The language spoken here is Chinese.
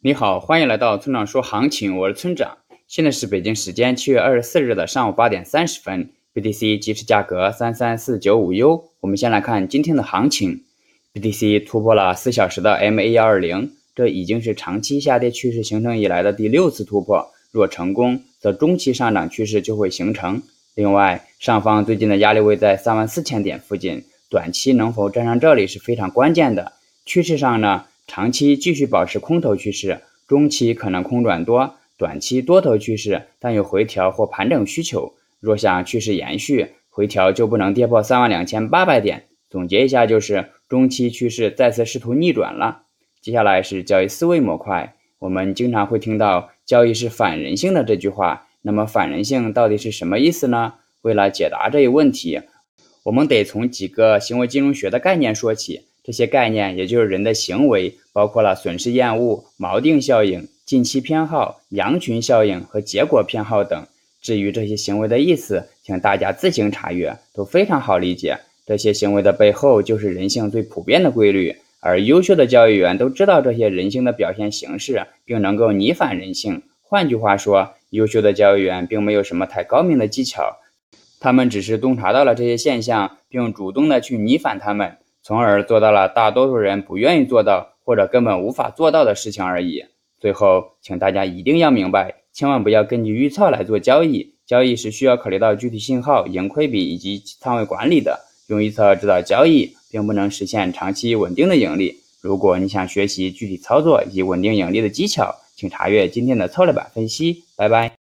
你好，欢迎来到村长说行情，我是村长。现在是北京时间七月二十四日的上午八点三十分，BTC 即时价格三三四九五 U。我们先来看今天的行情，BTC 突破了四小时的 MA 幺二零，这已经是长期下跌趋势形成以来的第六次突破。若成功，则中期上涨趋势就会形成。另外，上方最近的压力位在三万四千点附近，短期能否站上这里是非常关键的。趋势上呢？长期继续保持空头趋势，中期可能空转多，短期多头趋势，但有回调或盘整需求。若想趋势延续，回调就不能跌破三万两千八百点。总结一下，就是中期趋势再次试图逆转了。接下来是交易思维模块，我们经常会听到“交易是反人性的”这句话，那么反人性到底是什么意思呢？为了解答这一问题，我们得从几个行为金融学的概念说起。这些概念，也就是人的行为，包括了损失厌恶、锚定效应、近期偏好、羊群效应和结果偏好等。至于这些行为的意思，请大家自行查阅，都非常好理解。这些行为的背后，就是人性最普遍的规律。而优秀的交易员都知道这些人性的表现形式，并能够逆反人性。换句话说，优秀的交易员并没有什么太高明的技巧，他们只是洞察到了这些现象，并主动的去逆反他们。从而做到了大多数人不愿意做到或者根本无法做到的事情而已。最后，请大家一定要明白，千万不要根据预测来做交易。交易是需要考虑到具体信号、盈亏比以及仓位管理的。用预测指导交易，并不能实现长期稳定的盈利。如果你想学习具体操作以及稳定盈利的技巧，请查阅今天的策略版分析。拜拜。